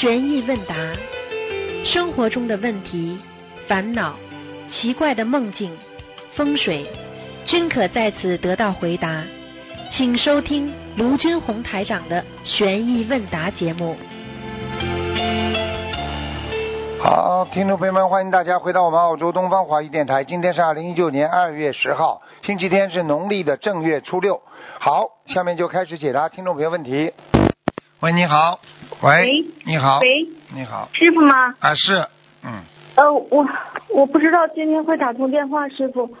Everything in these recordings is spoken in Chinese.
悬疑问答，生活中的问题、烦恼、奇怪的梦境、风水，均可在此得到回答。请收听卢军红台长的悬疑问答节目。好，听众朋友们，欢迎大家回到我们澳洲东方华语电台。今天是二零一九年二月十号，星期天，是农历的正月初六。好，下面就开始解答听众朋友问题。喂，你好。喂喂，你好。喂，你好。师傅吗？啊，是，嗯，呃，我我不知道今天会打通电话，师傅。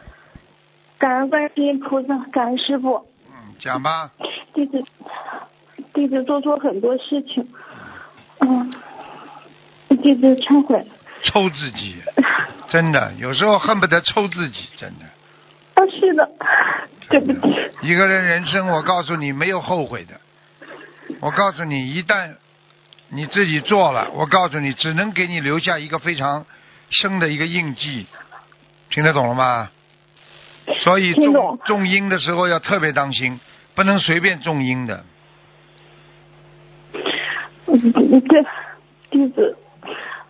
感恩观世音菩萨，感恩师傅。嗯，讲吧。弟子弟子做错很多事情，嗯，弟子忏悔。抽自己，真的，有时候恨不得抽自己，真的。啊，是的，对不起。一个人人生，我告诉你，没有后悔的。我告诉你，一旦你自己做了，我告诉你，只能给你留下一个非常深的一个印记。听得懂了吗？所以种听懂种因的时候要特别当心，不能随便种因的。嗯，对，弟子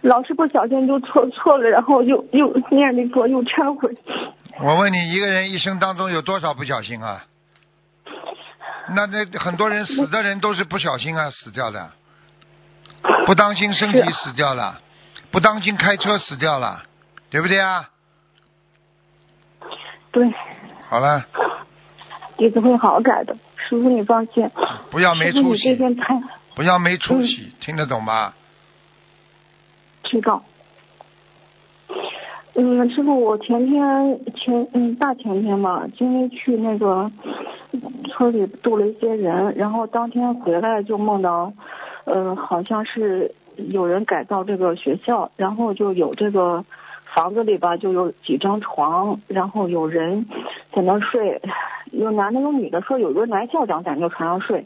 老是不小心就错错了，然后又又念那个又忏悔。我问你，一个人一生当中有多少不小心啊？那那很多人死的人都是不小心啊死掉的，不当心身体死掉了，不当心开车死掉了，对不对啊？对，好了，弟子会好好改的，师傅你放心。不要没出息，不要没出息，听得懂吗？知道。嗯，师傅，我前天前嗯大前天吧，今天去那个村里度了一些人，然后当天回来就梦到，呃，好像是有人改造这个学校，然后就有这个房子里吧就有几张床，然后有人在那睡，有男的有女的，说有个男校长在那床上睡，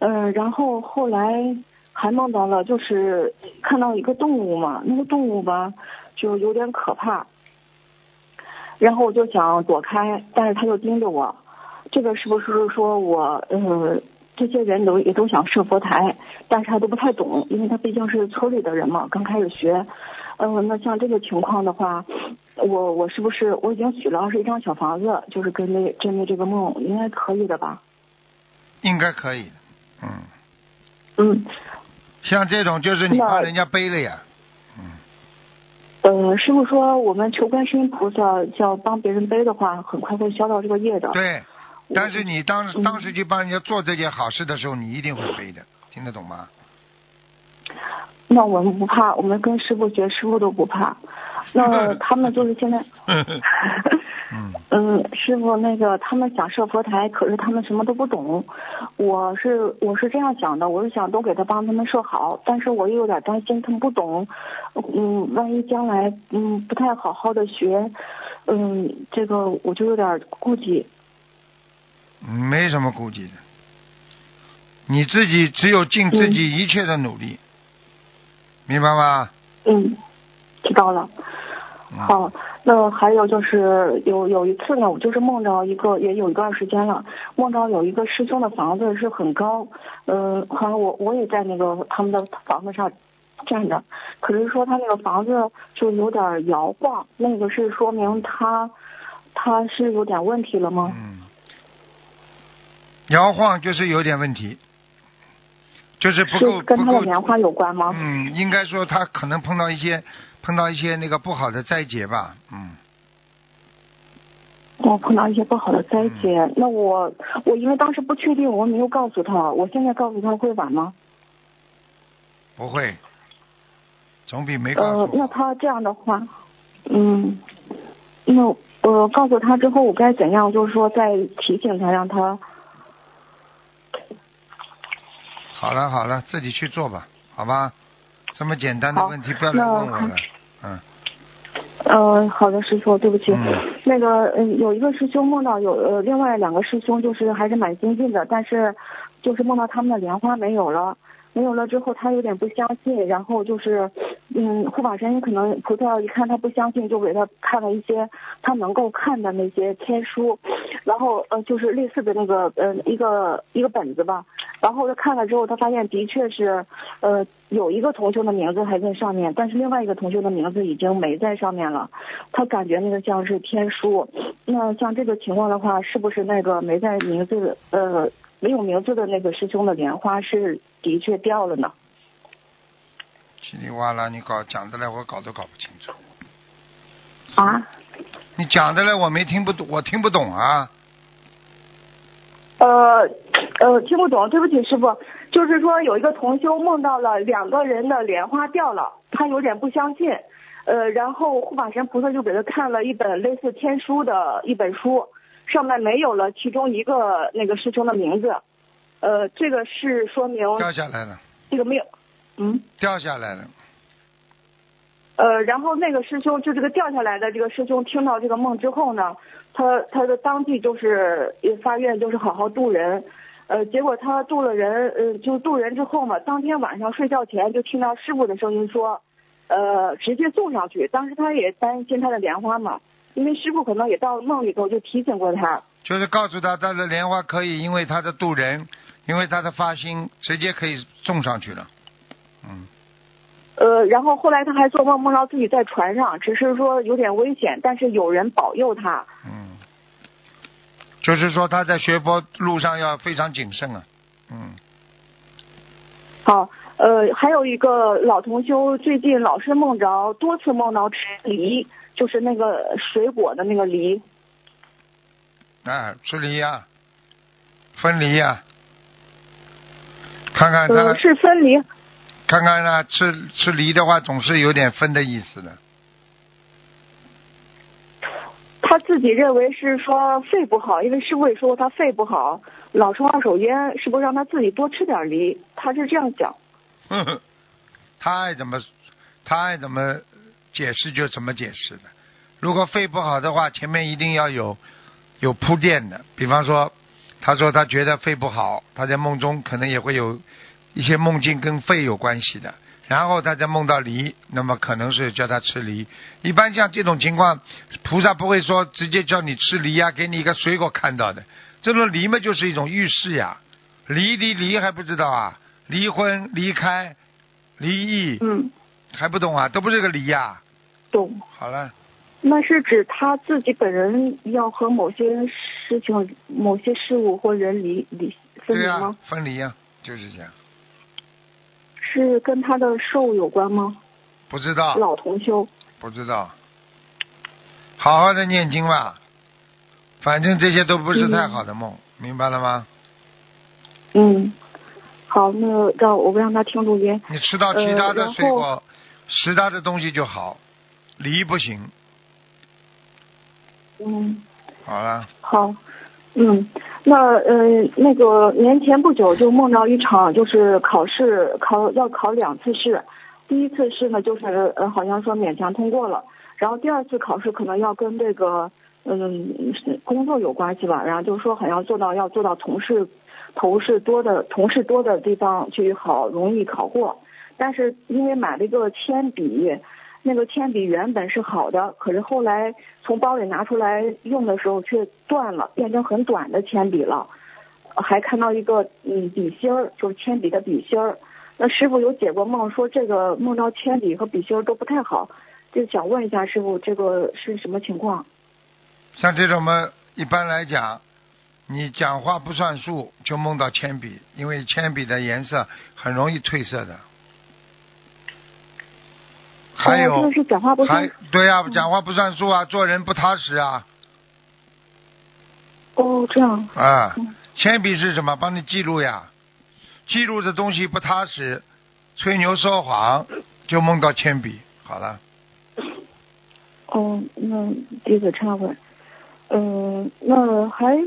嗯、然后后来还梦到了，就是看到一个动物嘛，那个动物吧就有点可怕，然后我就想躲开，但是他就盯着我，这个是不是说我呃这些人都也都想设佛台，但是他都不太懂，因为他毕竟是村里的人嘛，刚开始学，嗯、那像这个情况的话，我我是不是我已经许了二十一张小房子，就是针对针对这个梦，应该可以的吧？应该可以，嗯，嗯。像这种就是你那帮人家背了呀，呃，师傅说我们求观世音菩萨叫帮别人背的话，很快会消到这个业的。对。我但是你当嗯当时去帮人家做这件好事的时候，你一定会背的，听得懂吗？那我们不怕，我们跟师傅学，师傅都不怕。那 他们就是现在，嗯，嗯，师傅那个他们想设佛台，可是他们什么都不懂。我是我是这样想的，我是想都给他帮他们设好，但是我又有点担心他们不懂，嗯，万一将来嗯不太好好的学，嗯，这个我就有点顾忌。没什么顾忌的，你自己只有尽自己一切的努力，明白吗？嗯，知道了。嗯、好，那还有就是有有一次呢，我就是梦着一个，也有一段时间了，梦着有一个师兄的房子是很高，嗯、好像我我也在那个他们的房子上站着，可是说他那个房子就有点摇晃，那个是说明他他是有点问题了吗？嗯，摇晃就是有点问题，就是不够是跟。他的莲花有关吗？嗯，应该说他可能碰到一些碰到一些那个不好的灾劫吧，嗯。我碰到一些不好的灾劫，那我我因为当时不确定，我没有告诉他，我现在告诉他会晚吗？不会，总比没告诉呃。，那他这样的话，嗯，那呃告诉他之后，我该怎样？就是说再提醒他，让他好了好了，自己去做吧，好吧？这么简单的问题不要来问我了，嗯。呃，好的，师傅，对不起。嗯那个，嗯，有一个师兄梦到有呃，另外两个师兄就是还是蛮精进的，但是就是梦到他们的莲花没有了，没有了之后，他有点不相信，然后就是，嗯，护法神可能菩萨一看他不相信，就给他看了一些他能够看的那些天书，然后呃，就是类似的那个呃一个一个本子吧，然后他看了之后，他发现的确是，呃，有一个同修的名字还在上面，但是另外一个同修的名字已经没在上面了。他感觉那个像是天书。那像这个情况的话，是不是那个没在名字呃没有名字的那个师兄的莲花是的确掉了呢？稀里哗啦，你搞讲的来，我搞都搞不清楚。啊？你讲的来，我没听不懂，我听不懂啊。呃呃，听不懂，对不起，师傅。就是说，有一个同修梦到了两个人的莲花掉了，他有点不相信。呃，然后护法神菩萨就给他看了一本类似天书的一本书，上面没有了其中一个那个师兄的名字。呃，这个是说明掉下来了。这个没有，嗯。掉下来了。呃，然后那个师兄就这个掉下来的这个师兄听到这个梦之后呢，他他的当即就是也发愿就是好好渡人，呃，结果他渡了人，呃，就渡人之后嘛，当天晚上睡觉前就听到师傅的声音说，呃，直接送上去。当时他也担心他的莲花嘛，因为师傅可能也到梦里头就提醒过他，就是告诉他他的莲花可以，因为他的渡人，因为他的发心，直接可以送上去了，嗯。呃，然后后来他还做梦，梦到自己在船上，只是说有点危险，但是有人保佑他。嗯，就是说他在学佛路上要非常谨慎啊。嗯。好，呃，还有一个老同修最近老是梦着，多次梦到吃梨，就是那个水果的那个梨。啊，吃梨呀，分离呀，看看他。呃，是分梨。看看呢，吃吃梨的话，总是有点分的意思的。他自己认为是说肺不好，因为师傅也说过他肺不好，老抽二手烟，是不是让他自己多吃点梨？他是这样讲。他爱怎么，他爱怎么解释就怎么解释的。如果肺不好的话，前面一定要有有铺垫的。比方说，他说他觉得肺不好，他在梦中可能也会有。一些梦境跟肺有关系的，然后他再梦到梨，那么可能是叫他吃梨。一般像这种情况，菩萨不会说直接叫你吃梨呀，给你一个水果看到的。这种梨嘛，就是一种预示呀。离离离还不知道啊？离婚、离开、离异，嗯，还不懂啊？都不是个离呀。懂。好了。那是指他自己本人要和某些事情、某些事物或人离离分离吗？分离呀，就是这样。是跟他的寿有关吗？不知道。老同修。不知道。好好的念经吧，反正这些都不是太好的梦，明白了吗？嗯，好，那让我让他听录音。你吃到其他的水果，其他的东西就好，梨不行。嗯。好了。好。嗯，那呃，那个年前不久就梦到一场，就是考试考要考两次试，第一次试呢就是呃好像说勉强通过了，然后第二次考试可能要跟这个嗯工作有关系吧，然后就说好像做到要做到同事同事多的同事多的地方去好容易考过，但是因为买了一个铅笔。那个铅笔原本是好的，可是后来从包里拿出来用的时候却断了，变成很短的铅笔了。还看到一个嗯笔芯儿，就是铅笔的笔芯儿。那师傅有解过梦，说这个梦到铅笔和笔芯儿都不太好，就想问一下师傅，这个是什么情况？像这种嘛，一般来讲，你讲话不算数就梦到铅笔，因为铅笔的颜色很容易褪色的。还有，还对呀，讲话不算数啊，做人不踏实啊。哦，这样。啊，铅笔是什么？帮你记录呀，记录的东西不踏实，吹牛说谎，就梦到铅笔。好了。哦，那弟子忏悔。嗯，那还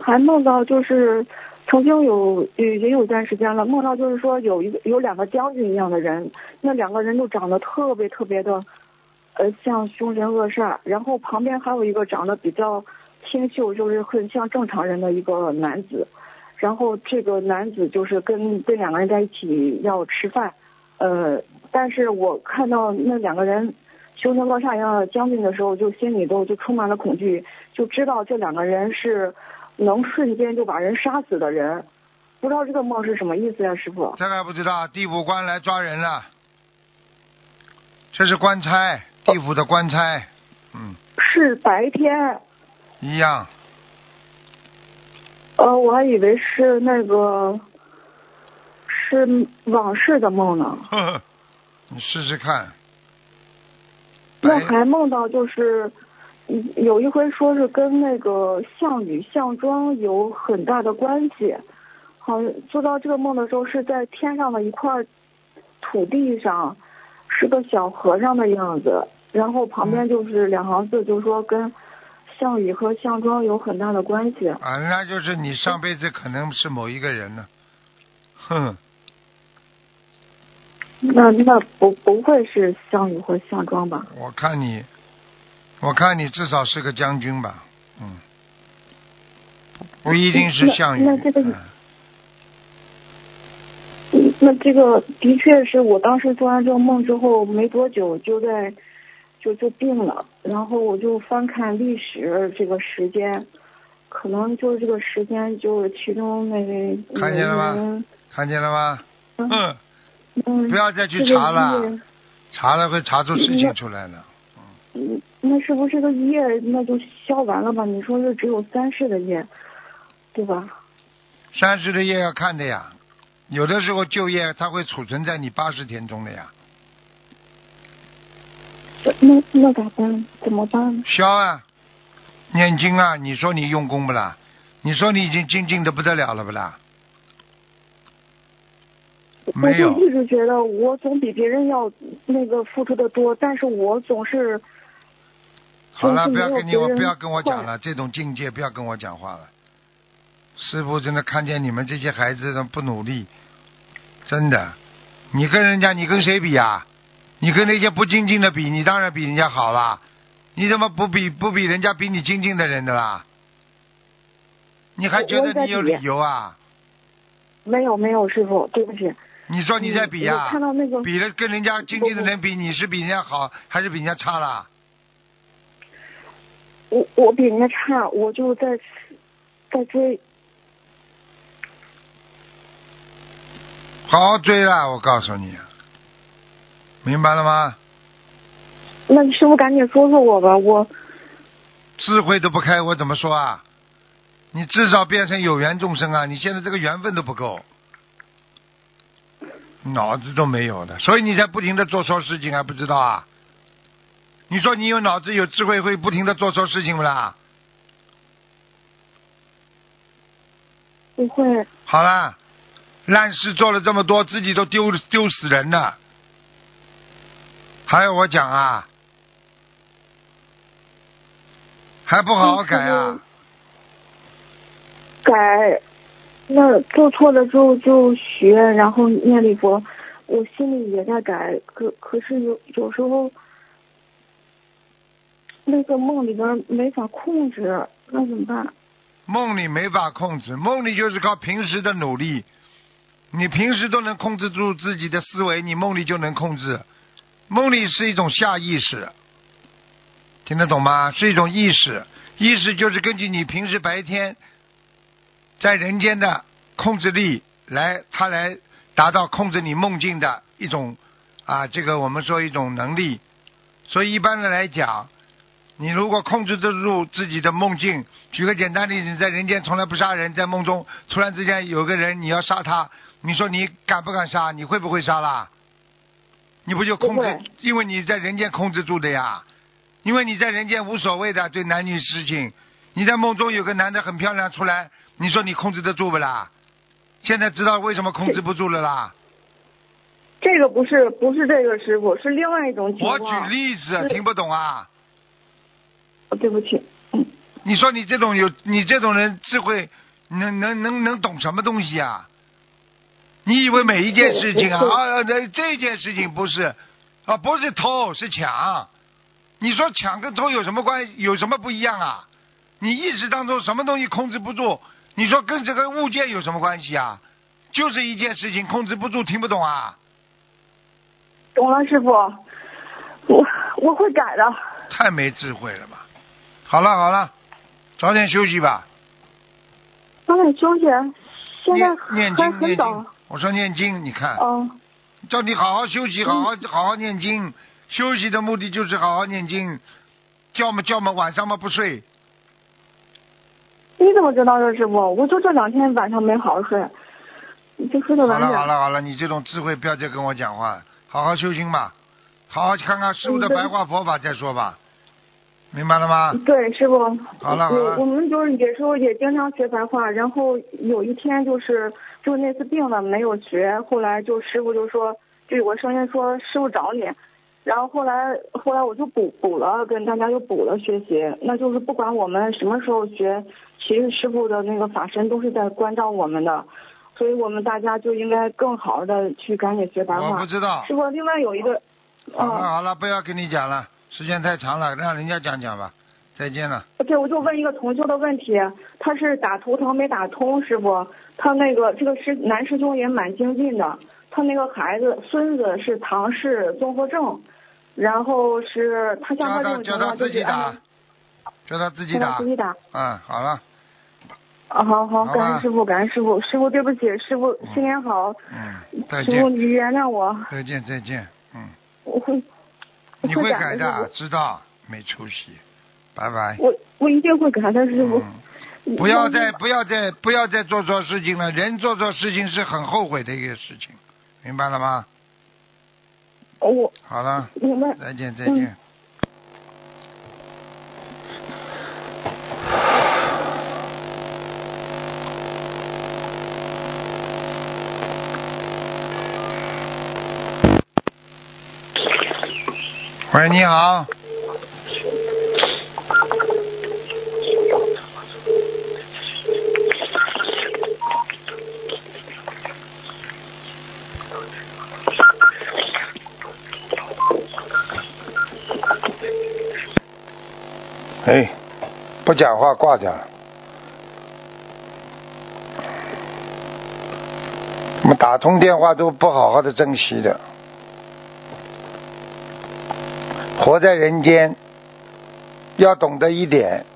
还梦到就是。曾经有也也有一段时间了，梦到就是说有一个有两个将军一样的人，那两个人都长得特别特别的，呃，像凶神恶煞。然后旁边还有一个长得比较清秀，就是很像正常人的一个男子。然后这个男子就是跟这两个人在一起要吃饭，呃，但是我看到那两个人凶神恶煞一样的将军的时候，就心里头就充满了恐惧，就知道这两个人是。能瞬间就把人杀死的人，不知道这个梦是什么意思呀、师傅？这个还不知道，地府官来抓人了，这是官差，地府的官差，嗯，是白天，一样，呃，我还以为是那个是往事的梦呢。呵呵，你试试看。那还梦到就是，嗯有一回说是跟那个项羽、项庄有很大的关系，好像做到这个梦的时候是在天上的一块土地上，是个小和尚的样子，然后旁边就是两行字，就说跟项羽和项庄有很大的关系。啊，那就是你上辈子可能是某一个人呢。哼，那那不不会是项羽或项庄吧？我看你，我看你至少是个将军吧，嗯，不不一定是项羽。那这个嗯嗯，那这个的确是我当时做完这个梦之后没多久就在就就病了，然后我就翻看历史这个时间，可能就是这个时间就是其中那个看见了吗看见了吗？嗯嗯，嗯，不要再去查了，查了会查出事情出来了。嗯，那是不是这个业那就消完了吧？你说是只有三世的业，对吧？三十的业要看的呀，有的时候旧业它会储存在你八十天中的呀，那那咋办？怎么办？消啊，念经啊，你说你用功不啦？你说你已经精进的不得了了不啦？没有我就一直觉得我总比别人要那个付出的多，但是我总是好了，不要跟你我不要跟我讲了，这种境界不要跟我讲话了。师傅真的看见你们这些孩子的不努力，真的，你跟人家你跟谁比呀、你跟那些不精进的比，你当然比人家好啦。你怎么不比不比人家比你精进的人的啦？你还觉得你有理由啊？没有没有师傅，对不起。你说你在比呀、我看到那个比了跟人家精进的人比，你是比人家好还是比人家差啦？我我比人家差，我就在在追。好好追啦！我告诉你，明白了吗？那你师傅赶紧说说我吧，我智慧都不开，我怎么说啊？你至少变成有缘众生啊！你现在这个缘分都不够，脑子都没有的，所以你在不停的做错事情，还不知道啊？你说你有脑子有智慧，会不停的做错事情不啦？不会。好啦，烂事做了这么多，自己都丢丢死人了，还要我讲啊？还不好好改啊？改，那做错了之后就学，然后念礼佛，我心里也在改，可可是有有时候那个梦里边没法控制，那怎么办？梦里没法控制，梦里就是靠平时的努力。你平时都能控制住自己的思维，你梦里就能控制。梦里是一种下意识，听得懂吗？是一种意识，意识就是根据你平时白天在人间的控制力来，它来达到控制你梦境的一种啊，这个我们说一种能力。所以一般的来讲，你如果控制得住自己的梦境，举个简单例子，你在人间从来不杀人，在梦中突然之间有个人你要杀他，你说你敢不敢杀？你会不会杀啦？你不就控制？因为你在人间控制住的呀，因为你在人间无所谓的对男女事情，你在梦中有个男的很漂亮出来，你说你控制得住不啦？现在知道为什么控制不住了啦？这个不是不是这个师傅，是另外一种情我。举例子，听不懂啊？哦对不起，嗯，你说你这种有你这种人智慧，能能能能懂什么东西啊？你以为每一件事情啊啊，这这件事情不是啊，不是偷是抢。你说抢跟偷有什么关系？有什么不一样啊？你意识当中什么东西控制不住？你说跟这个物件有什么关系啊？就是一件事情控制不住，听不懂啊？懂了，师傅，我我会改的。太没智慧了吧？好了好了，早点休息吧。早点休息，现在念经念我说念经，你看，嗯叫你好好休息，好好好好念经。休息的目的就是好好念经，叫嘛叫嘛晚上嘛不睡。你怎么知道的，师傅？我就这两天晚上没好好睡，就睡得好晚点。了好了好了，你这种智慧不要再跟我讲话，好好修心吧，好好看看师傅的白话佛法再说吧，明白了吗？对，师傅。好了好了我我们就是有时候也经常学白话，然后有一天就是就那次病了没有学，后来就师傅就说就有个声音说师傅找你，然后后来后来我就补补了，跟大家又补了学习，那就是不管我们什么时候学，其实师傅的那个法身都是在关照我们的，所以我们大家就应该更好的去赶紧学白话我不。知道。师傅，另外有一个，好了嗯，好了，不要跟你讲了，时间太长了，让人家讲讲吧。再见了。对，我就问一个同修的问题，他是打图腾没打通，师傅，他那个这个师男师兄也蛮精进的，他那个孩子孙子是唐氏综合症，然后是他像叫他他这种情叫他自己况就是按打，叫他自己打。叫他自。己打。嗯，好了，啊，好好，感恩师傅，感恩师傅，师傅对不起，师傅新年好，嗯，再师傅，你原谅我，再见，再见。嗯，我会，你会改改的，知道？没出息，拜拜。我我一定会改的，师傅。嗯，不要再不要再不要再做错事情了。人做错事情是很后悔的一个事情，明白了吗？我好了，明白。再见，再见。喂，你好。哎，不讲话挂掉。我们打通电话都不好好的珍惜的，活在人间，要懂得一点，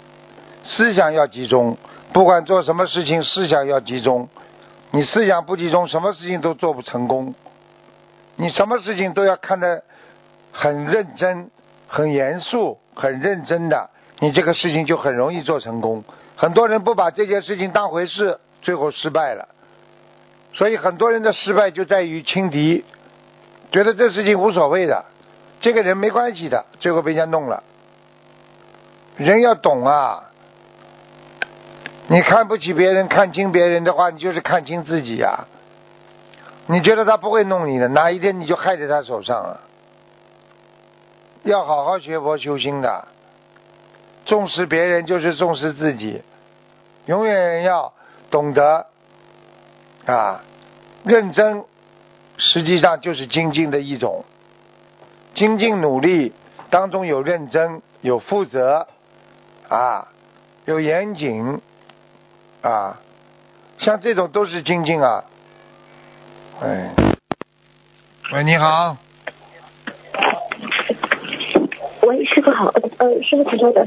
思想要集中，不管做什么事情，思想要集中。你思想不集中，什么事情都做不成功。你什么事情都要看得很认真、很严肃、很认真的，你这个事情就很容易做成功。很多人不把这件事情当回事，最后失败了。所以很多人的失败就在于轻敌，觉得这事情无所谓的，这个人没关系的，最后被人家弄了。人要懂啊！你看不起别人，看清别人的话，你就是看清自己呀、你觉得他不会弄你的，哪一天你就害在他手上了。要好好学佛修心的，重视别人就是重视自己，永远要懂得啊，认真，实际上就是精进的一种。精进努力当中有认真，有负责，啊，有严谨，啊，像这种都是精进啊。哎，喂，你好，喂，师傅好，呃，师傅请稍等。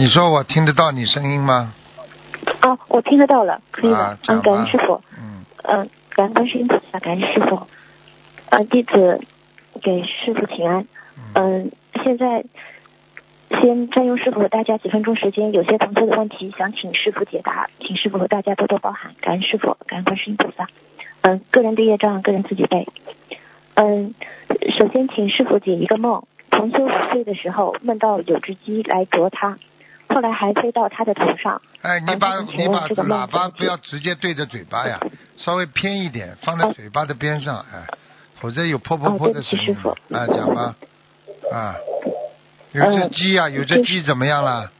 你说我听得到你声音吗？哦，我听得到了，可以啊。，嗯，感恩师傅，嗯，嗯，感恩观世音菩萨，感恩师傅。呃，弟子给师傅请安。嗯，现在先占用师傅和大家几分钟时间，有些同学的问题想请师傅解答，请师傅和大家多多包涵，感恩师傅，感恩观世音菩萨。嗯，个人的业障，个人自己背。嗯，首先请师傅解一个梦。同修五岁的时候梦到有只鸡来啄他，后来还飞到他的头上。哎，你把啊你把喇叭不要直接对着嘴巴呀，稍微偏一点，放在哦嘴巴的边上，哎，否则有噗噗哦对不噗的声音。啊，讲吧，啊，有只嗯鸡呀，有只鸡怎么样了？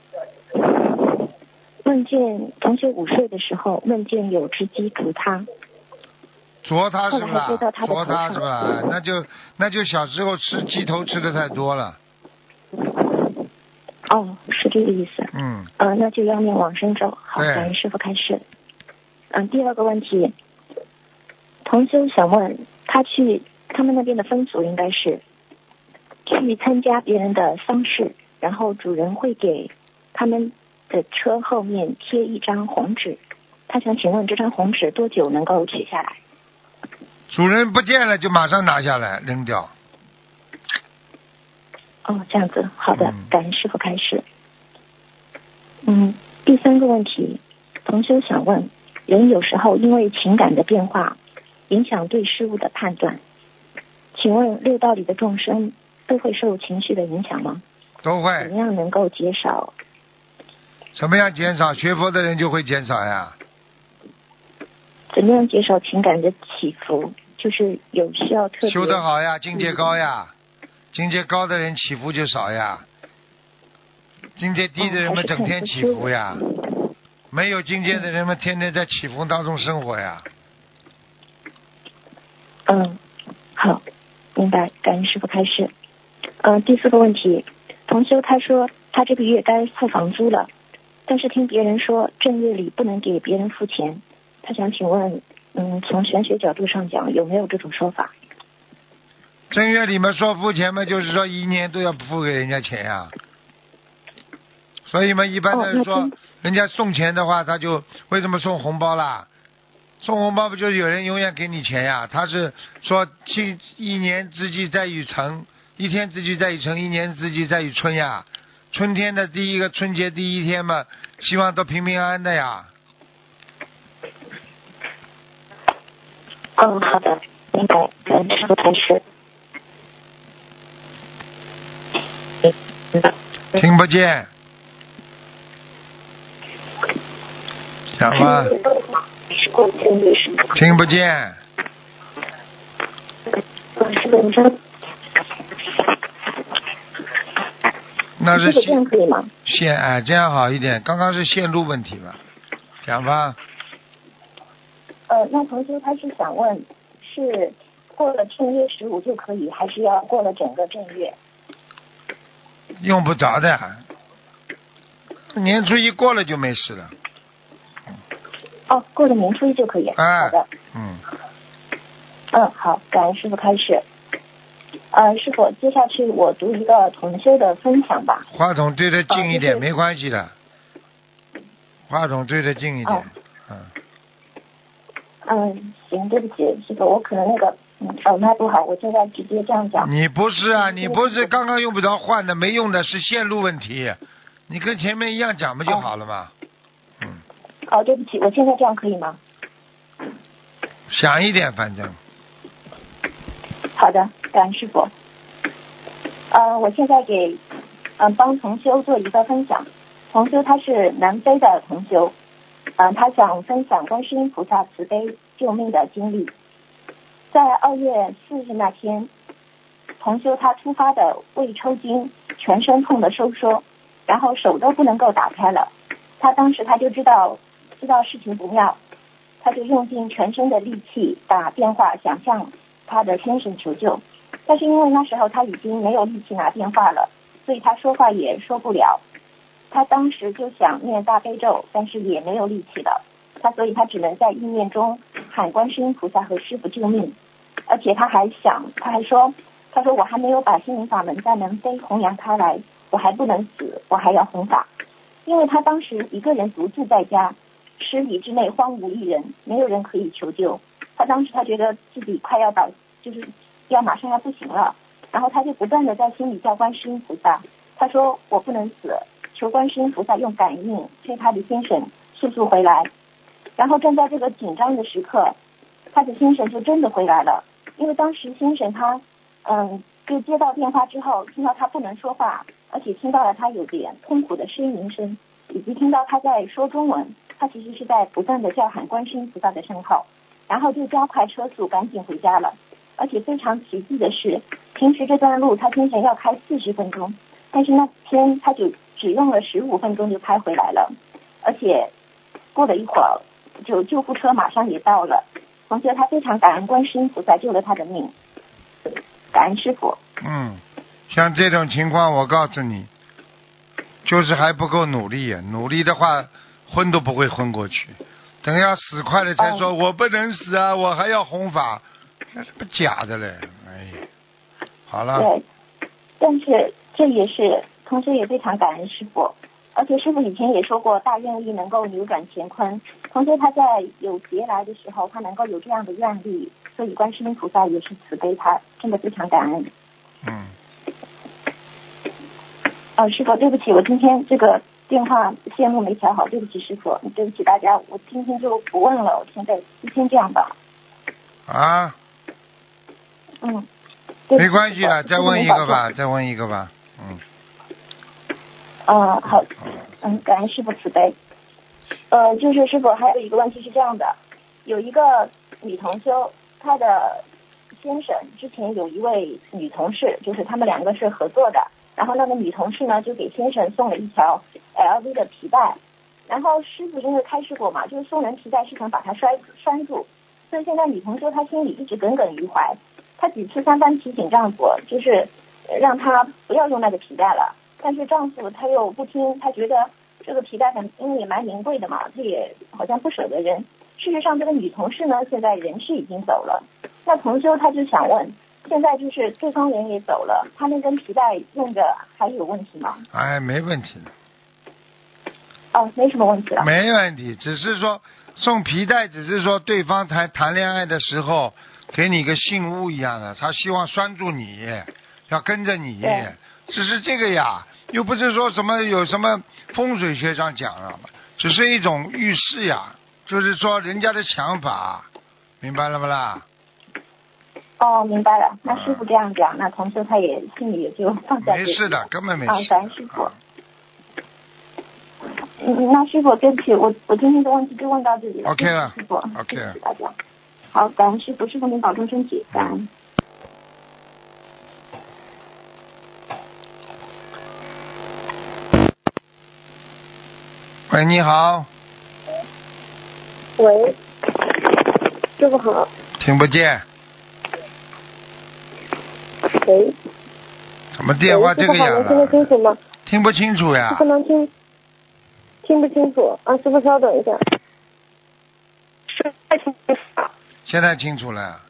梦见同学午睡的时候，梦见有只鸡啄他。啄他是不后来还飞到他是？啄的头上它是不是？哎那就那就小时候吃鸡头吃的太多了，哦，是这个意思。嗯，呃，那就要念往生咒。好，对感恩师傅开示。嗯，第二个问题，同修想问，他去他们那边的风俗应该是去参加别人的丧事，然后主人会给他们的车后面贴一张红纸。他想请问，这张红纸多久能够取下来？主人不见了就马上拿下来扔掉。哦，这样子，好的嗯，感恩师傅开始。嗯，第三个问题，同修想问，人有时候因为情感的变化，影响对事物的判断，请问六道里的众生都会受情绪的影响吗？都会怎会么样能够减少？怎么样减少？学佛的人就会减少呀。怎么样减少情感的起伏？就是有需要特别修得好呀，境界高呀，境界高的人起伏就少呀，境界低的人们整天起伏呀，没有境界的人们天天在起伏当中生活呀。嗯，好，明白。感恩师傅开示。嗯、第四个问题，同修他说他这个月该付房租了，但是听别人说正月里不能给别人付钱，他想请问，嗯，从玄学角度上讲有没有这种说法？正月里面说付钱嘛，就是说一年都要付给人家钱呀。所以嘛，一般的说哦，人家送钱的话，他就为什么送红包啦？送红包不就是有人永远给你钱呀？他是说七一年之计在于晨，一天之计在于晨，一年之计在于春呀。春天的第一个春节第一天嘛，希望都平平安安的呀。嗯，好的，明白。感恩师傅开始。听不见，讲吧，是过正月是吗？听不见。那是线？线哎，这样好一点。刚刚是线路问题吧？讲吧，呃，那同学他是想问，是过了正月十五就可以，还是要过了整个正月？用不着的。年初一过了就没事了。哦，过了年初一就可以。啊好的，嗯，嗯，好，感恩师傅开始。呃，师傅，接下去我读一个同修的分享吧。话筒对着近一点，没关系的。话筒对着近一点哦，嗯，嗯，行，对不起，师傅，我可能那个嗯耳麦不好，我现在直接这样讲。你不是啊，嗯你不是刚刚用不着换的，没用的是线路问题。你跟前面一样讲不就好了吗？嗯，哦，对不起，我现在这样可以吗？想一点，反正好的，感恩师傅。呃，我现在给嗯、呃帮同修做一个分享。同修他是南非的同修，嗯、他想分享观世音菩萨慈悲救命的经历。在二月四日那天，同修他突发的胃抽筋，全身痛的收缩，然后手都不能够打开了。他当时他就知道知道事情不妙，他就用尽全身的力气打电话想向他的先生求救，但是因为那时候他已经没有力气拿电话了，所以他说话也说不了。他当时就想念大悲咒，但是也没有力气了，他所以他只能在意念中喊观世音菩萨和师傅救命，而且他还想，他还说，他说我还没有把心灵法门在南非弘扬开来，我还不能死，我还要弘法，因为他当时一个人独自在家，十里之内荒无一人，没有人可以求救。他当时他觉得自己快要倒，就是要马上要不行了，然后他就不断的在心里叫观世音菩萨，他说我不能死，求观世音菩萨用感应催他的先生速速回来。然后正在这个紧张的时刻，他的先生就真的回来了，因为当时先生他嗯就接到电话之后，听到他不能说话，而且听到了他有点痛苦的呻吟声，以及听到他在说中文，他其实是在不断的叫喊观世音菩萨的圣号，然后就加快车速赶紧回家了。而且非常奇迹的是，平时这段路他先生要开四十分钟，但是那天他就只用了十五分钟就开回来了，而且过了一会儿，就救护车马上也到了。同学他非常感恩观世音菩萨救了他的命，感恩师傅。嗯，像这种情况，我告诉你，就是还不够努力呀、努力的话，昏都不会昏过去。等要死快了才说、我不能死啊，我还要弘法，那是不假的嘞？哎呀，好了，对，但是这也是，同时也非常感恩师傅。而且师傅以前也说过，大愿力能够扭转乾坤。同时他在有劫来的时候，他能够有这样的愿力，所以观世音菩萨也是慈悲他，真的非常感恩。嗯，哦，师傅，对不起，我今天这个电话线路没调好，对不起师傅，对不起大家，我今天就不问了，我现在就先这样吧。啊，嗯，没关系了，再问一个。吧，再问一个吧，嗯，好，嗯，感恩师傅慈悲。呃，就是师傅还有一个问题是这样的，有一个女同修，她的先生之前有一位女同事，就是他们两个是合作的，然后那个女同事呢就给先生送了一条 LV 的皮带，然后师傅就是开示过嘛，就是送人皮带是想把它拴拴住，所以现在女同修她心里一直耿耿于怀，她几次三番提醒丈夫，就是让他不要用那个皮带了，但是丈夫他又不听，他觉得这个皮带很因为也蛮名贵的嘛，他也好像不舍得扔。事实上，这个女同事呢，现在人是已经走了。那同修他就想问，现在就是对方人也走了，他那根皮带用着还有问题吗？哎，没问题的，哦，没什么问题了。没问题，只是说送皮带，只是说对方谈谈恋爱的时候给你个信物一样的，他希望拴住你，要跟着你对，只是这个呀，又不是说什么有什么风水学上讲了，只是一种预示呀，就是说人家的想法，明白了不啦？哦，明白了。那师傅这样讲，那同修他也心里也就放下这个没事的，根本没啊事感恩师傅的。嗯，那师傅对不起，我我今天的问题就问到这里了。OK 了师傅 OK 对不起大家。好，感恩师傅，师傅您保重身体，感恩。喂，你好，喂，师傅好。听不见，喂，怎么电话这个样能听得清？楚吗？听不清楚师呀不？能听？听不清楚啊，师傅稍等一下。是太清楚了。现在清楚了，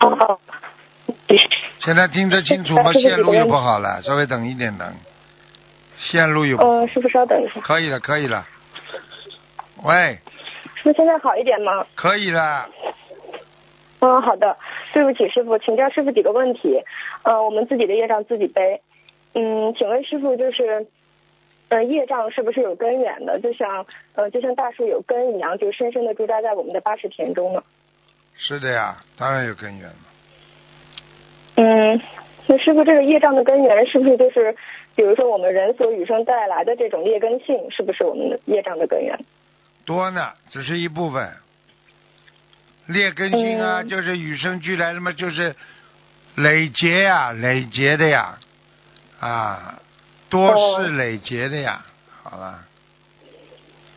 哦哦。现在听得清楚吗？线路又不好了，稍微等一点等，线路又不呃，师傅稍等一下。可以了，可以了。喂，师傅现在好一点吗？可以了，嗯，好的。对不起，师傅，请教师傅几个问题。呃，我们自己的业障自己背。嗯，请问师傅，就是，呃，业障是不是有根源的？就像呃，就像大树有根一样，就深深的驻扎在我们的八十田中呢？是的呀，当然有根源了。嗯，那师傅，这个业障的根源是不是就是，比如说我们人所与生带来的这种劣根性，是不是我们的业障的根源？多呢，只是一部分。劣根性啊，嗯就是与生俱来的嘛，就是累劫呀、累劫的呀，啊，多哦是累劫的呀。好了，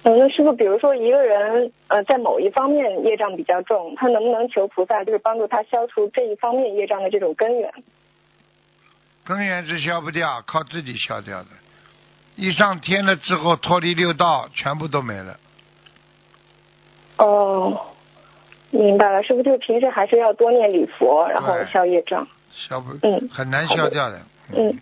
嗯，那师傅，比如说一个人呃在某一方面业障比较重，他能不能求菩萨就是帮助他消除这一方面业障的这种根源？根源是消不掉，靠自己消掉的。一上天了之后，脱离六道，全部都没了。哦，明白了，师傅，就是平时还是要多念礼佛，然后消业障。消不，嗯很难消掉的。嗯。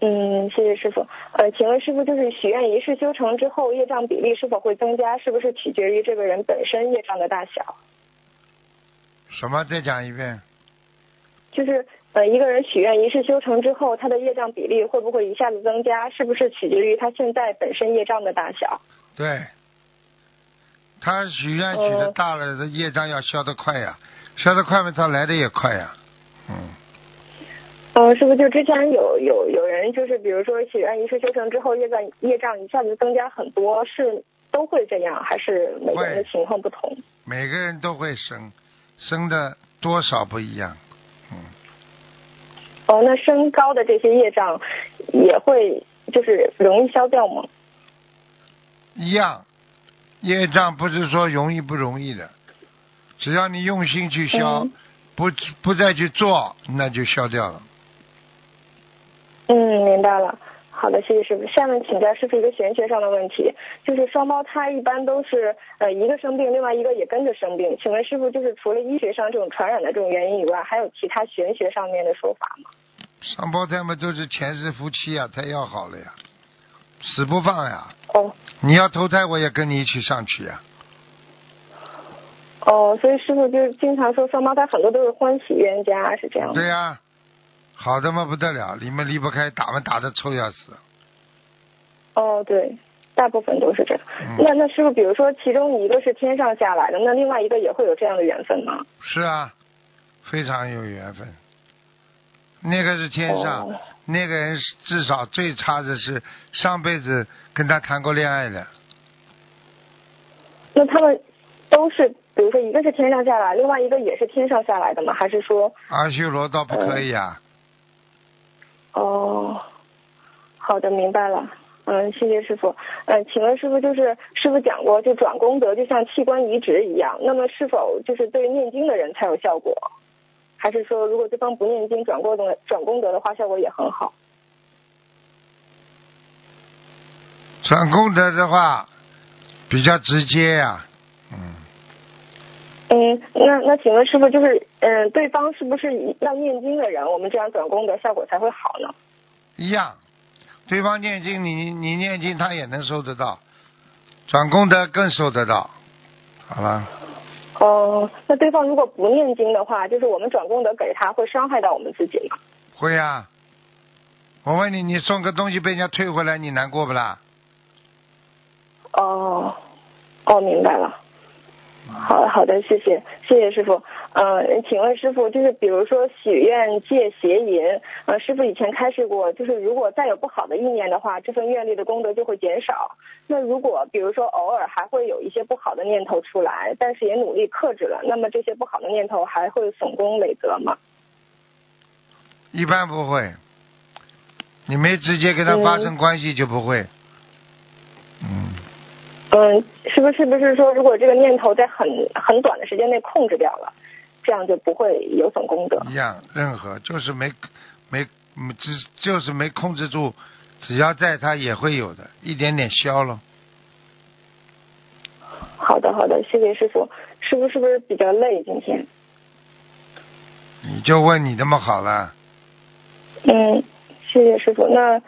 嗯，谢谢师傅。呃，请问师傅，就是许愿仪式修成之后，业障比例是否会增加？是不是取决于这个人本身业障的大小？什么？再讲一遍。就是呃，一个人许愿一世修成之后，他的业障比例会不会一下子增加？是不是取决于他现在本身业障的大小？对，他许愿许的哦大了，这业障要消得快呀，消得快嘛，他来的也快呀。嗯，嗯，是不是就之前有有有人就是比如说许愿一世修成之后，业障业障一下子增加很多，是都会这样，还是每个人的情况不同？每个人都会生，生的多少不一样。嗯，哦，那升高的这些业障也会就是容易消掉吗？一样，业障不是说容易不容易的，只要你用心去消，嗯不不再去做，那就消掉了。嗯，明白了。好的，谢谢师傅。下面请教师傅一个玄学上的问题，就是双胞胎一般都是呃一个生病，另外一个也跟着生病。请问师傅，就是除了医学上这种传染的这种原因以外，还有其他玄学上面的说法吗？双胞胎嘛都是前世夫妻呀，太要好了呀，死不放呀。哦你要投胎，我也跟你一起上去呀。哦，所以师傅就是经常说双胞胎很多都是欢喜冤家，是这样吗？对呀、好的嘛不得了，你们离不开，打嘛打的臭要死。哦，对，大部分都是这样。嗯那那师傅，比如说其中一个是天上下来的，那另外一个也会有这样的缘分吗？是啊，非常有缘分。那个是天上，哦那个人至少最差的是上辈子跟他谈过恋爱的，那他们都是，比如说一个是天上下来，另外一个也是天上下来的吗？还是说，阿修罗倒不可以啊。哦，好的，明白了。嗯，谢谢师傅。嗯，请问师傅，就是师傅讲过，就转功德就像器官移植一样，那么是否就是对念经的人才有效果？还是说，如果对方不念经转功德转功德的话，效果也很好？转功德的话比较直接呀、嗯，那那请问师傅，就是嗯，对方是不是要念经的人，我们这样转功德效果才会好呢？一样。对方念经，你你念经，他也能收得到，转功德更收得到。好了，哦，那对方如果不念经的话，就是我们转功德给他，会伤害到我们自己吗？会呀、我问你，你送个东西被人家退回来，你难过不啦？哦，哦，明白了。好的，好的，谢谢，谢谢师傅。呃，请问师傅，就是比如说许愿戒邪淫，呃，师傅以前开示过，就是如果再有不好的意念的话，这份愿力的功德就会减少。那如果比如说偶尔还会有一些不好的念头出来，但是也努力克制了，那么这些不好的念头还会损功累德吗？一般不会，你没直接跟他发生关系就不会。嗯，嗯，是不是不是说，如果这个念头在很很短的时间内控制掉了，这样就不会有损功德？一样，任何就是没没嗯只就是没控制住，只要在它也会有的，一点点消了。好的，好的，谢谢师傅。师傅是不是比较累今天？你就问你这么好了，嗯，谢谢师傅。那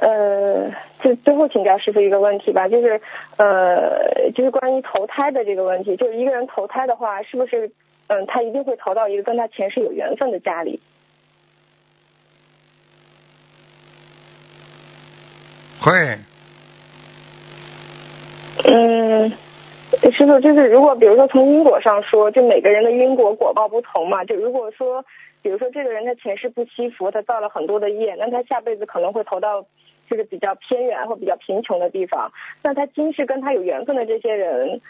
呃，就最后请教师傅一个问题吧，就是呃，就是关于投胎的这个问题，就是一个人投胎的话，是不是嗯，他一定会投到一个跟他前世有缘分的家里？会嗯，师傅，就是如果比如说从因果上说，就每个人的因果果报不同嘛，就如果说，比如说这个人他前世不惜福，他造了很多的业，那他下辈子可能会投到就是比较偏远或比较贫穷的地方，那他今世跟他有缘分的这些人，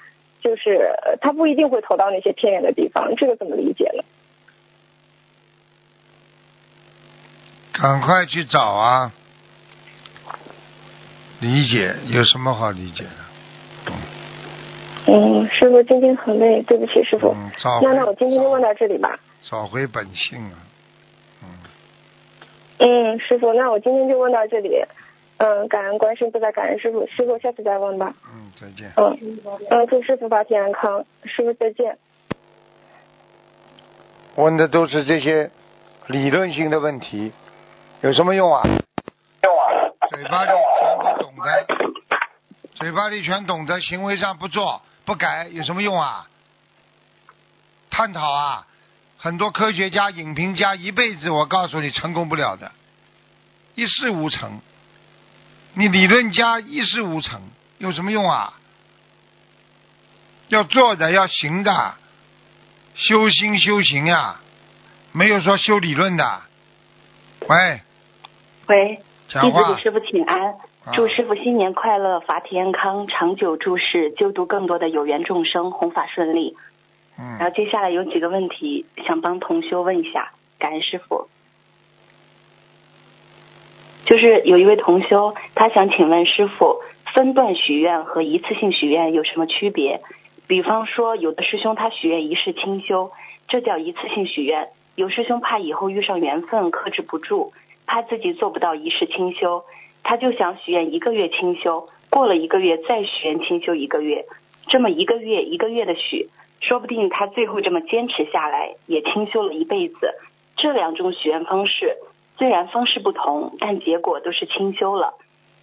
就是他不一定会投到那些偏远的地方，这个怎么理解呢？赶快去找啊！理解有什么好理解的？嗯，师傅今天很累，对不起师傅。嗯，那那我今天就问到这里吧。找回本性啊！嗯，嗯，师傅，那我今天就问到这里。嗯，感恩观世音菩萨，感恩师傅，师傅下次再问吧。嗯，再见。嗯嗯，祝师傅法体安康，师傅再见。问的都是这些理论性的问题，有什么用啊？嘴巴里全不懂的，嘴巴里全懂得，行为上不做不改，有什么用啊？探讨啊，很多科学家、影评家一辈子，我告诉你成功不了的，一事无成。你理论家一事无成，有什么用啊？要做的，要行的，修心修行呀、没有说修理论的。喂，喂，讲话弟子给。师傅请安，啊祝师傅新年快乐，法体安康，长久住世，救度更多的有缘众生，弘法顺利。然后嗯，接下来有几个问题想帮同修问一下，感恩师傅。就是有一位同修，他想请问师傅，分段许愿和一次性许愿有什么区别？比方说，有的师兄他许愿一世清修，这叫一次性许愿；有师兄怕以后遇上缘分克制不住，怕自己做不到一世清修，他就想许愿一个月清修，过了一个月再许愿清修一个月，这么一个月一个月的许，说不定他最后这么坚持下来，也清修了一辈子。这两种许愿方式虽然方式不同，但结果都是清修了。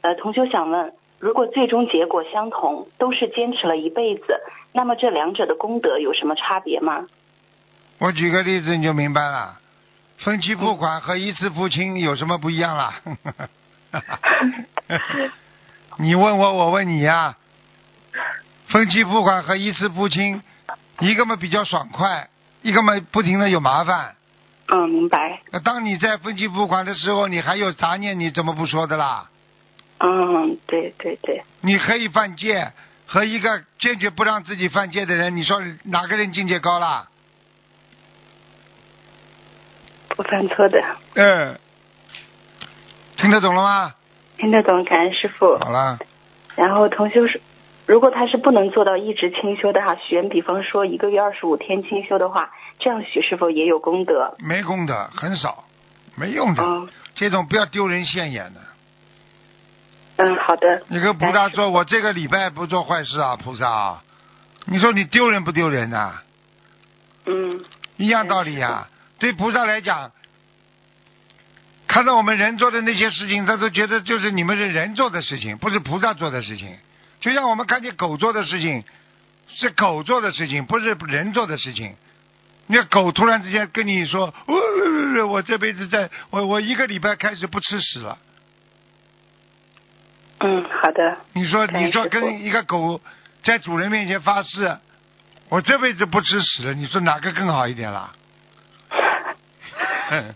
呃，同修想问，如果最终结果相同，都是坚持了一辈子，那么这两者的功德有什么差别吗？我举个例子你就明白了，分期付款和一次付清有什么不一样啦？你问我，我问你呀、分期付款和一次付清，一个嘛比较爽快，一个嘛不停的有麻烦。嗯，明白。那当你在分期付款的时候，你还有杂念，你怎么不说的啦？嗯，对对对，你可以犯戒，和一个坚决不让自己犯戒的人，你说哪个人境界高啦？不犯错的，嗯，听得懂了吗？听得懂，感恩师傅。好了，然后同修是，如果他是不能做到一直清修的哈，许愿比方说一个月二十五天清修的话，这样许是否也有功德？没功德，很少，没用的。嗯这种不要丢人现眼的。嗯，好的。你跟菩萨说，我这个礼拜不做坏事啊，菩萨啊，你说你丢人不丢人呐、嗯一样道理呀、对菩萨来讲，看到我们人做的那些事情，他都觉得就是你们是人做的事情，不是菩萨做的事情。就像我们看见狗做的事情，是狗做的事情，不是人做的事情。那狗突然之间跟你说：“我我这辈子在我我一个礼拜开始不吃屎了。嗯，好的。”你说你说跟一个狗在主人面前发誓，我这辈子不吃屎了，你说哪个更好一点啦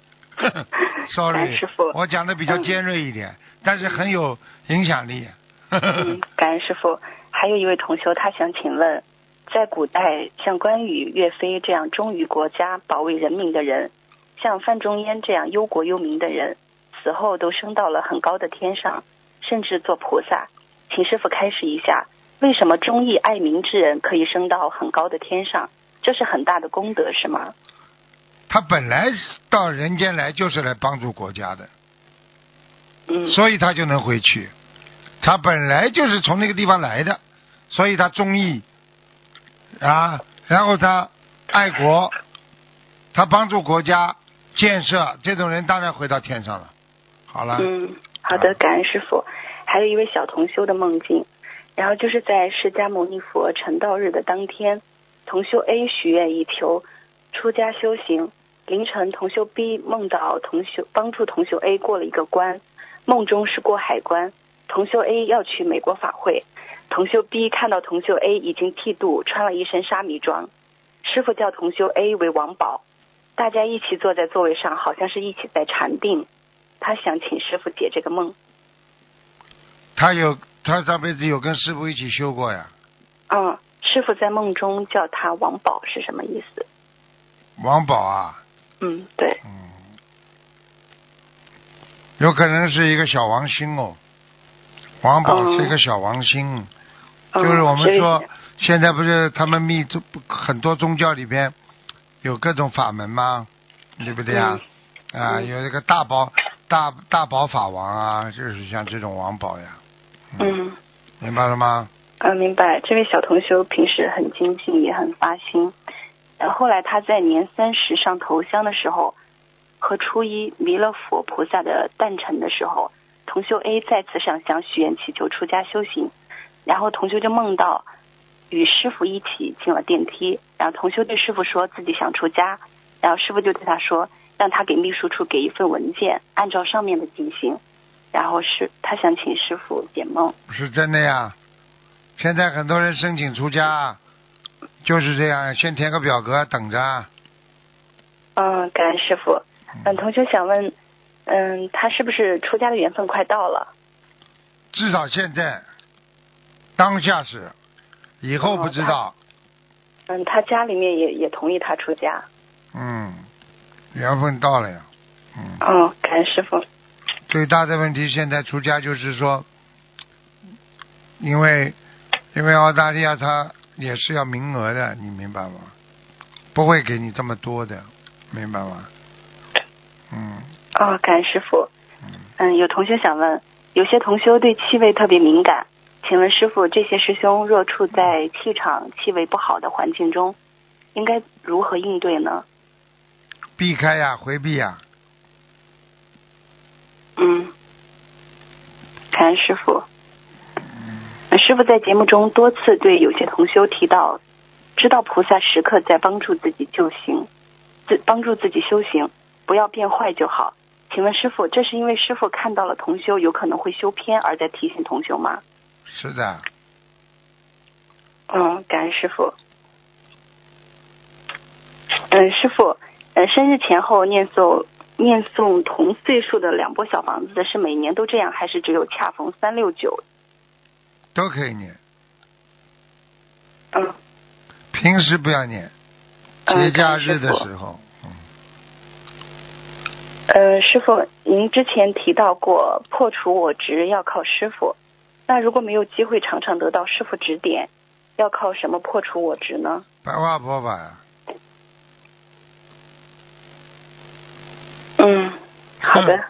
？Sorry，师傅我讲的比较尖锐一点，但是很有影响力。嗯，感恩师傅。还有一位同修，他想请问，在古代，像关羽、岳飞这样忠于国家、保卫人民的人，像范仲淹这样忧国忧民的人，死后都升到了很高的天上，甚至做菩萨。请师傅开示一下，为什么忠义爱民之人可以升到很高的天上？这是很大的功德，是吗？他本来到人间来就是来帮助国家的，嗯所以他就能回去。他本来就是从那个地方来的，所以他忠义啊，然后他爱国，他帮助国家建设，这种人当然回到天上了。好了，嗯，好的，感恩师傅。还有一位小同修的梦境，然后就是在释迦牟尼佛成道日的当天，同修 A 许愿以求出家修行。凌晨，同修 B 梦到同修帮助同修 A 过了一个关，梦中是过海关。同修 A 要去美国法会，同修 B 看到同修 A 已经剃度，穿了一身沙弥装。师傅叫同修 A 为王宝，大家一起坐在座位上，好像是一起在禅定。他想请师傅解这个梦。他有他上辈子有跟师傅一起修过呀。嗯，师傅在梦中叫他王宝是什么意思？王宝啊，嗯，对，嗯，有可能是一个小王星哦。王宝是一个小王星，嗯就是我们说现在不是他们密宗很多宗教里边有各种法门吗？对不对呀？啊，嗯有这个大宝大大宝法王啊，就是像这种王宝呀。嗯明白了吗？啊，明白。这位小同修平时很精进，也很发心。然后来他在年三十上头香的时候，和初一弥勒佛菩萨的诞辰的时候，同修 A 再次上香许愿祈求出家修行，然后同修就梦到与师傅一起进了电梯，然后同修对师傅说自己想出家，然后师傅就对他说，让他给秘书处给一份文件，按照上面的进行。然后是他想请师傅解梦。是真的呀。现在很多人申请出家，就是这样，先填个表格等着。嗯，感恩师傅。嗯，同学想问，嗯，他是不是出家的缘分快到了？至少现在，当下是，以后不知道。嗯，他家里面也也同意他出家。嗯，缘分到了呀。嗯，哦，感恩师傅。最大的问题现在出家就是说，因为因为澳大利亚它也是要名额的，你明白吗？不会给你这么多的，明白吗？嗯哦，感恩师傅。嗯，嗯，有同学想问，有些同修对气味特别敏感，请问师傅，这些师兄若处在气场气味不好的环境中，应该如何应对呢？避开呀，回避呀。嗯，感恩师傅。师傅在节目中多次对有些同修提到，知道菩萨时刻在帮助自己修行，自帮助自己修行，不要变坏就好。请问师傅，这是因为师傅看到了同修有可能会修偏，而在提醒同修吗？是的。嗯，感恩师傅。嗯，师傅，呃，生日前后念诵念诵同岁数的两波小房子的是每年都这样，还是只有恰逢三六九？都可以念。嗯。平时不要念，节假日的时候。呃，师傅，您之前提到过破除我执要靠师傅，那如果没有机会常常得到师傅指点，要靠什么破除我执呢？白话佛法呀。嗯，好的，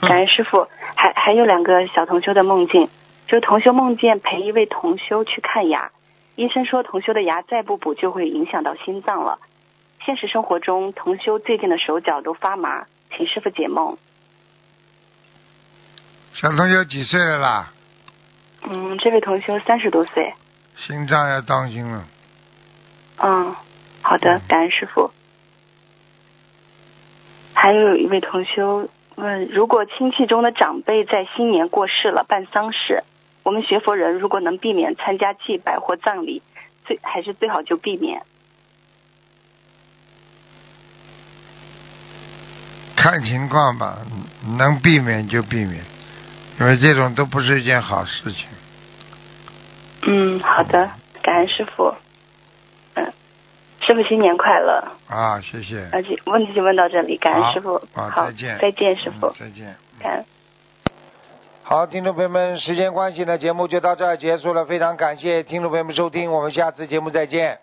感恩师傅。还还有两个小同修的梦境，就同修梦见陪一位同修去看牙，医生说同修的牙再不补就会影响到心脏了。现实生活中，同修最近的手脚都发麻。请师傅解梦。小同学几岁了啦？嗯，这位同学三十多岁。心脏要当心了。嗯，好的，感恩师傅。还有一位同修问：如果亲戚中的长辈在新年过世了办丧事，我们学佛人如果能避免参加祭拜或葬礼，最还是最好就避免。看情况吧，能避免就避免，因为这种都不是一件好事情。嗯，好的，感恩师傅。嗯，师傅新年快乐。啊，谢谢。而且问题就问到这里，感恩师傅。好，再见。再见，师傅。再见。感恩。好，听众朋友们，时间关系呢，节目就到这儿结束了。非常感谢听众朋友们收听，我们下次节目再见。